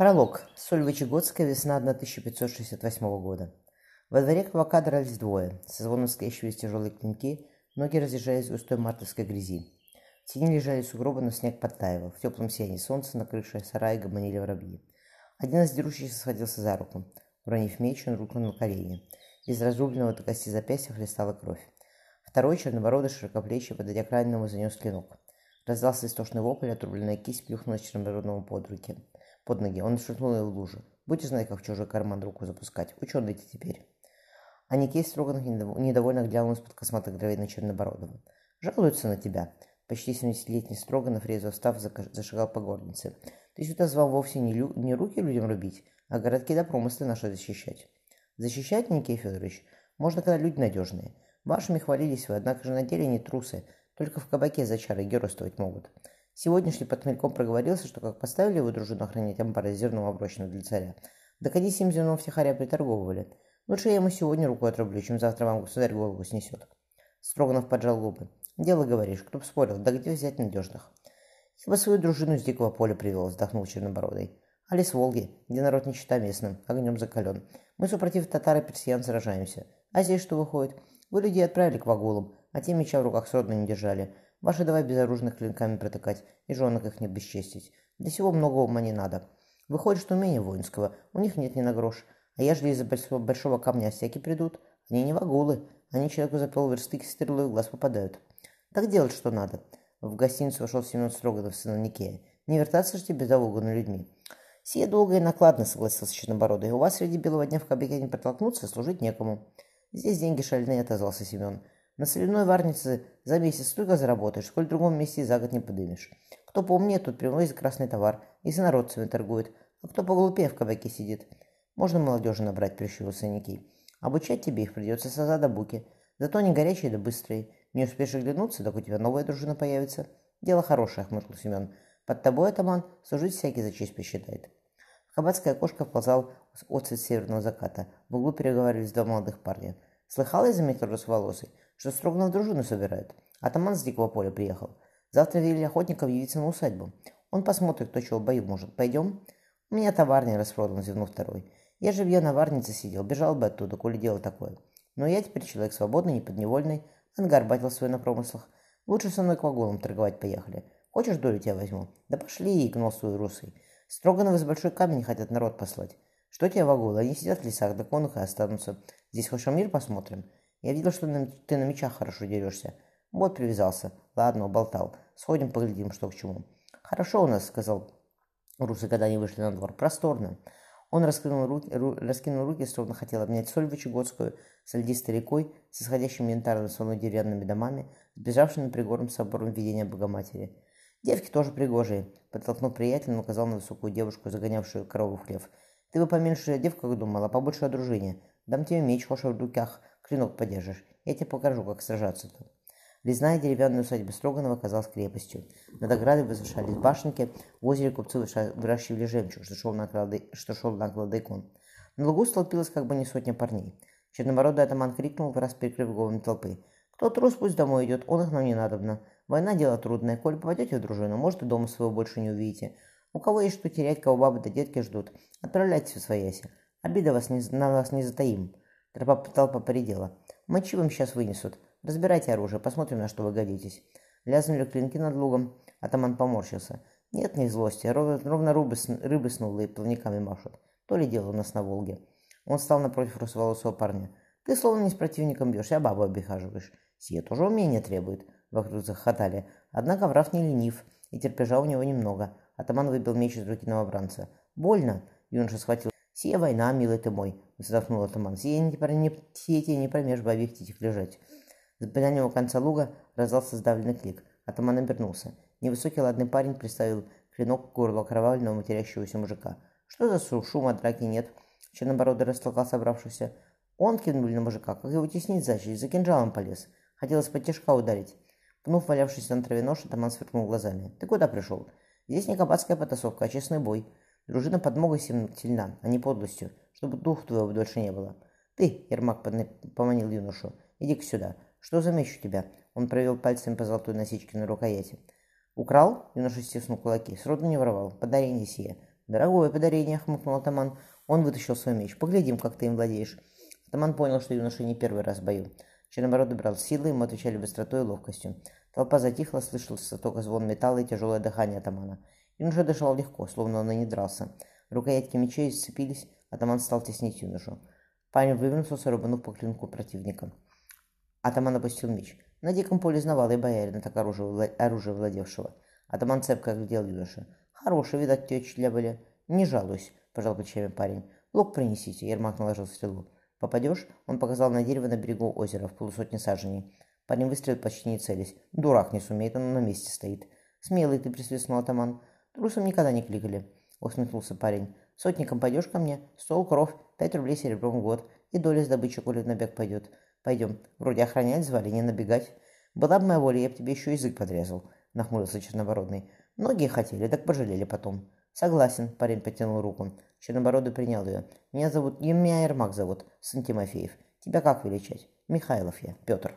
Пролог. Сольвычегодская весна 1568 года. Во дворе кулака дрались двое. Со звоном скрещивались тяжелые клинки, ноги разъезжались в густой мартовской грязи. В тени лежали сугробы, но снег подтаивал. В теплом сиянии солнца на крыше сарая гомонили воробьи. Один из дерущихся схватился за руку. Уронив меч, он рухнул на колени. Из разрубленного до кости запястья хлестала кровь. Второй, чернобородый, широкоплечий, подойдя к раненому, занес клинок. Раздался истошный вопль, отрубленная кисть плюхнулась чернобородному под руки под ноги. Он швырнул ее в лужу. Будете знать, как в чужой карман руку запускать. Ученый ты теперь. А Никей Строганов недовольно глянул из-под косматых дровей на Чернобородова. «Жалуются на тебя». Почти 70-летний Строганов, резво встав, зашагал по горнице. «Ты сюда звал вовсе не, лю... не руки людям рубить, а городки да промыслы наши защищать». «Защищать, Никей Федорович, можно, когда люди надежные. Вашими хвалились вы, однако же на деле не трусы, только в кабаке за чары геройствовать могут. Сегодняшний под хмельком проговорился, что как поставили его дружину охранять амбары с зерном оброченным для царя, так они сим зерном втихаря приторговывали. Лучше я ему сегодня руку отрублю, чем завтра вам государь голову снесет. Строганов поджал губы. Дело говоришь, кто б спорил, да где взять надежных? Я бы свою дружину с дикого поля привел, вздохнул Чернобородый. Али с Волги, где народ не чита местным, огнем закален. Мы супротив татар и персиян сражаемся. А здесь что выходит? Вы людей отправили к вагулам, а те меча в руках сродно не держали. Ваши давай безоружных клинками протыкать и женок их не бесчестить. Для всего много ума не надо. Выходит, что умения воинского у них нет ни на грош. А ежели из-за большого, камня всякие придут, они не вагулы. Они человеку за полверсты стрелой в глаз попадают. Так делать, что надо. В гостиницу вошел Семен Строганов, сын Никея. Не вертаться же тебе за на людьми. Сие долго и накладно, согласился Чернобородый. У вас среди белого дня в кабаке не протолкнуться, служить некому. Здесь деньги шальные, отозвался Семен. На соляной варнице за месяц столько заработаешь, сколь в другом месте за год не подымешь. Кто поумнее, тут привозит красный товар, и с народцами торгует, а кто поглупее в кабаке сидит. Можно молодежи набрать, прищурился Никей. Обучать тебе их придется с аза до буки. Зато они горячие да быстрые. Не успеешь оглянуться, так у тебя новая дружина появится. Дело хорошее, хмыкнул Семен. Под тобой, атаман, служить всякий за честь посчитает. В кабацкое окошко вползал отцвет северного заката. В углу переговаривались два молодых парня. Слыхал я, заметил русволосый, что Строганов дружину собирает. Атаман с дикого поля приехал. Завтра велели охотников явиться на усадьбу. Он посмотрит, кто чего в бою может. Пойдем? У меня товарный распродан, зевнул второй. Я же в ее наварнице сидел, бежал бы оттуда, коли дело такое. Но я теперь человек свободный, неподневольный, ангар батил свой на промыслах. Лучше со мной к вагонам торговать поехали. Хочешь, долю тебя возьму? Да пошли, гнул свой русый. Строгановы из большой камень хотят народ послать. Что тебе вагулы? Они сидят в лесах, да конных и останутся. Здесь хоть мир посмотрим? Я видел, что ты на мечах хорошо дерешься. Вот привязался. Ладно, уболтал. Сходим, поглядим, что к чему. Хорошо у нас, сказал Русы, когда они вышли на двор. Просторно. Он раскинул руки, ру, раскинул руки, словно хотел обнять соль Вычегодскую с льдистой рекой, с исходящими янтарно солной деревянными домами, сбежавшими на пригорным собором видения Богоматери. Девки тоже пригожие. Подтолкнув приятеля, он указал на высокую девушку, загонявшую корову в хлев. Ты бы поменьше о девках думал, а побольше о дружине. Дам тебе меч, хошь в руках, клинок подержишь. Я тебе покажу, как сражаться-то. Резная деревянная усадьба Строганова оказалась крепостью. Над оградой возвышались башенки, в озере купцы выращивали жемчуг, что шел на, клады... что шел на кладайкон. На лугу столпилось как бы не сотня парней. Чернобородый атаман крикнул, раз перекрыв головами толпы. «Кто трус, пусть домой идет, он их нам не надобно. Война дело трудное, коль попадете в дружину, может и дома своего больше не увидите. У кого есть что терять, кого бабы да детки ждут, отправляйтесь в свояси. Обида вас не, на вас не затаим. Толпа, толпа поредела. Мочи вам сейчас вынесут. Разбирайте оружие, посмотрим, на что вы годитесь. Лязнули клинки над лугом. Атаман поморщился. Нет, не злости. Ровно, ровно рыбы, рыбы снулые плавниками машут. То ли дело у нас на Волге. Он стал напротив русоволосого парня. Ты словно не с противником бьешь, а бабу обихаживаешь. Сие тоже умение требует. Вокруг захохотали. Однако врав не ленив, и терпежа у него немного. Атаман выбил меч из руки новобранца. «Больно!» Юноша схватил «Сия война, милый ты мой», — вздохнул атаман. «Сия не, не, сия тебе не промеж бабьих птичек лежать». С дальнего конца луга раздался сдавленный клик. Атаман обернулся. Невысокий ладный парень приставил клинок к горлу окровавленного матерящегося мужика. «Что за шума драки нет?» Чернобородый растолкал собравшихся. Он кинул на мужика, как его теснить зачали, за кинжалом полез. Хотелось под тяжка ударить. Пнув валявшийся на траве нож, атаман сверкнул глазами. «Ты куда пришел? Здесь не кабацкая потасовка, а честный бой. Дружина подмогой сильна, а не подлостью, чтобы дух твоего дольше не было. Ты, Ермак поманил юношу, иди-ка сюда. Что за меч у тебя? Он провел пальцем по золотой насечке на рукояти. Украл? Юноша стиснул кулаки. Сроду не воровал. Подарение сие. «Дорогое подарение», — хмыкнул атаман. Он вытащил свой меч. «Поглядим, как ты им владеешь». Атаман понял, что юноша не первый раз в бою. Чернобородый брал силы, ему отвечали быстротой и ловкостью. Толпа затихла, слышался только звон металла и тяжелое дыхание атамана. Юноша дышал легко, словно он и не дрался. Рукоятки мечей сцепились, атаман стал теснить юношу. Парень вывернулся, рубанув по клинку противника. Атаман опустил меч. На диком поле знавал и боярина, так оружие, оружие владевшего. Атаман цепко оглядел юношу. Хороший, видать, течь для были. Не жалуюсь, пожал плечами парень. Лук принесите, Ермак наложил стрелу. Попадешь? Он показал на дерево на берегу озера, в полусотни саженей. Парень выстрелил почти не целясь. Дурак не сумеет, он на месте стоит. Смелый ты, присвистнул атаман. Трусом никогда не кликали. Усмехнулся парень. Сотником пойдешь ко мне? Стол, кровь, пять рублей серебром в год. И доля с добычи, коли в набег пойдет. Пойдем. Вроде охранять звали, не набегать. Была бы моя воля, я бы тебе еще язык подрезал, нахмурился Чернобородный. Многие хотели, так пожалели потом. Согласен, парень потянул руку. Чернобородый принял ее. Меня зовут... Меня Ермак зовут, сын Тимофеев. Тебя как величать? Михайлов я, Петр.